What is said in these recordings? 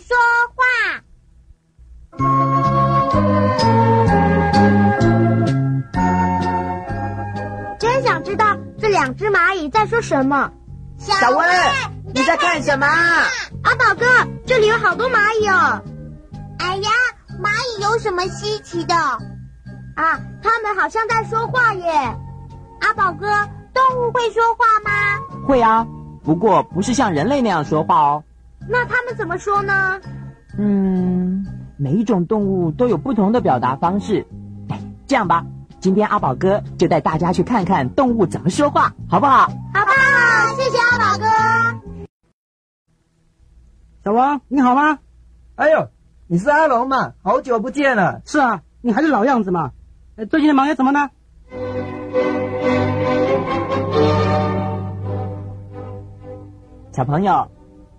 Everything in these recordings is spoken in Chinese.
说话，真想知道这两只蚂蚁在说什么。小温，你在看什么？阿宝哥，这里有好多蚂蚁哦。哎呀，蚂蚁有什么稀奇的？啊，他们好像在说话耶！阿宝哥，动物会说话吗？会啊，不过不是像人类那样说话哦。那他们怎么说呢？嗯，每一种动物都有不同的表达方式。哎，这样吧，今天阿宝哥就带大家去看看动物怎么说话，好不好？好不好？谢谢阿宝哥。小王，你好吗？哎呦，你是阿龙嘛？好久不见了。是啊，你还是老样子嘛。最近忙些什么呢？小朋友，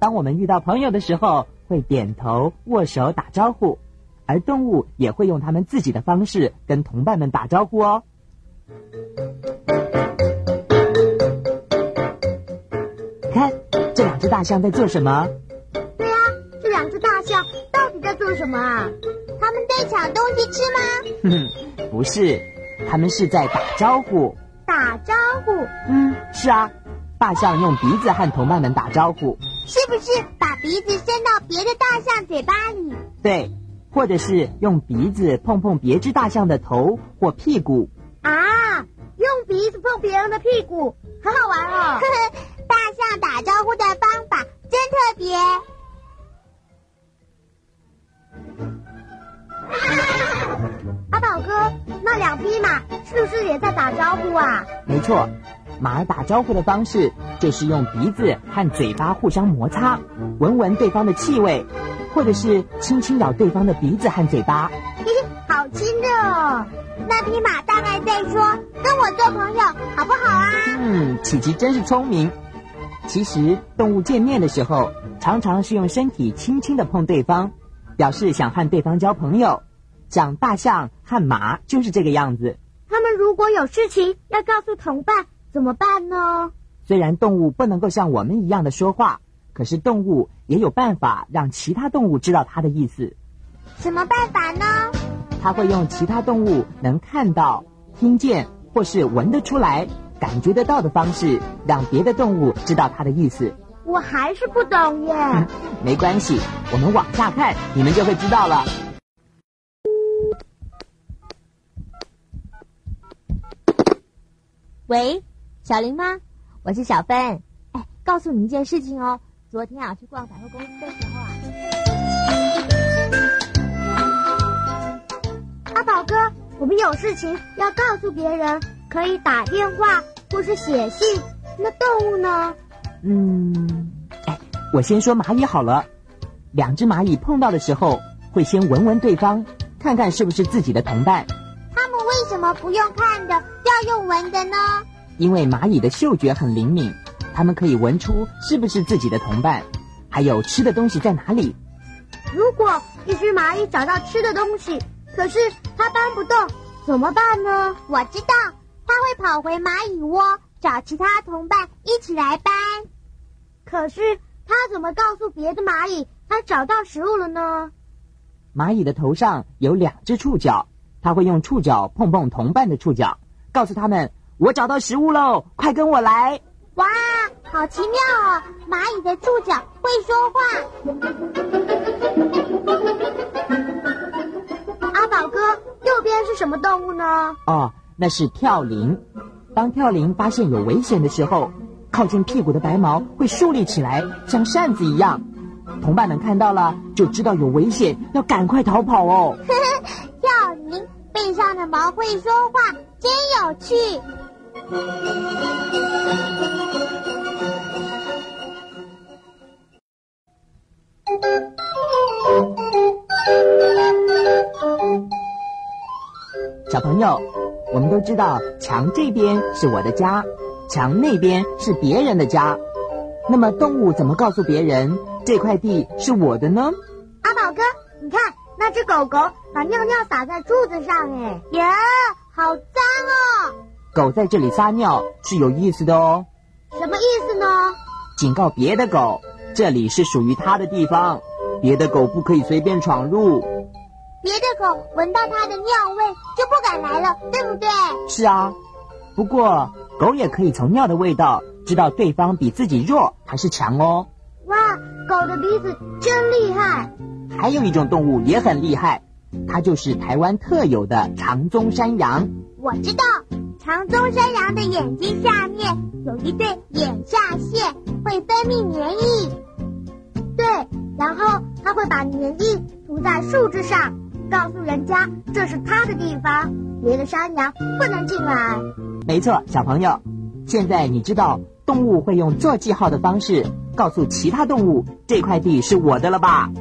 当我们遇到朋友的时候，会点头、握手、打招呼，而动物也会用他们自己的方式跟同伴们打招呼哦。看，这两只大象在做什么？对啊，这两只大象到底在做什么啊？他们在抢东西吃吗？哼，不是，他们是在打招呼。打招呼？嗯，是啊，大象用鼻子和同伴们打招呼。是不是把鼻子伸到别的大象嘴巴里？对，或者是用鼻子碰碰别只大象的头或屁股。啊，用鼻子碰别人的屁股，很好玩哦。大象打招呼的方法真特别。阿宝哥，那两匹马是不是也在打招呼啊？没错，马儿打招呼的方式就是用鼻子和嘴巴互相摩擦，闻闻对方的气味，或者是轻轻咬对方的鼻子和嘴巴。嘿嘿，好亲热哦！那匹马大概在说：“跟我做朋友好不好啊？”嗯，琪琪真是聪明。其实动物见面的时候，常常是用身体轻轻的碰对方，表示想和对方交朋友。像大象和马就是这个样子。他们如果有事情要告诉同伴，怎么办呢？虽然动物不能够像我们一样的说话，可是动物也有办法让其他动物知道它的意思。什么办法呢？它会用其他动物能看到、听见或是闻得出来、感觉得到的方式，让别的动物知道它的意思。我还是不懂耶。没关系，我们往下看，你们就会知道了。喂，小林吗？我是小芬。哎，告诉你一件事情哦。昨天啊，去逛百货公司的时候啊，阿宝哥，我们有事情要告诉别人，可以打电话或是写信。那动物呢？嗯，哎，我先说蚂蚁好了。两只蚂蚁碰到的时候，会先闻闻对方，看看是不是自己的同伴。他们为什么不用看的？要用闻的呢？因为蚂蚁的嗅觉很灵敏，它们可以闻出是不是自己的同伴，还有吃的东西在哪里。如果一只蚂蚁找到吃的东西，可是它搬不动，怎么办呢？我知道，它会跑回蚂蚁窝，找其他同伴一起来搬。可是它怎么告诉别的蚂蚁它找到食物了呢？蚂蚁的头上有两只触角，它会用触角碰碰同伴的触角。告诉他们，我找到食物喽，快跟我来！哇，好奇妙哦！蚂蚁的触角会说话。阿宝哥，右边是什么动物呢？哦，那是跳羚。当跳羚发现有危险的时候，靠近屁股的白毛会竖立起来，像扇子一样。同伴们看到了，就知道有危险，要赶快逃跑哦。跳羚背上的毛会说话。真有趣！小朋友我们都知道墙这边是我的家墙那边是别人的家。那么动物怎么告诉别人这块地是我的呢？阿宝哥你看那只狗狗把尿尿撒在柱子上哎呀狗在这里撒尿是有意思的哦。什么意思呢？警告别的狗，这里是属于它的地方，别的狗不可以随便闯入。别的狗闻到它的尿味就不敢来了，对不对？是啊，不过狗也可以从尿的味道知道对方比自己弱还是强哦。哇，狗的鼻子真厉害！还有一种动物也很厉害，它就是台湾特有的长鬃山羊。我知道，长鬃山羊的眼睛下面有一对眼下腺，会分泌粘液。对，然后它会把粘液涂在树枝上，告诉人家这是它的地方，别的山羊不能进来。没错，小朋友，现在你知道动物会用做记号的方式告诉其他动物这块地是我的了吧？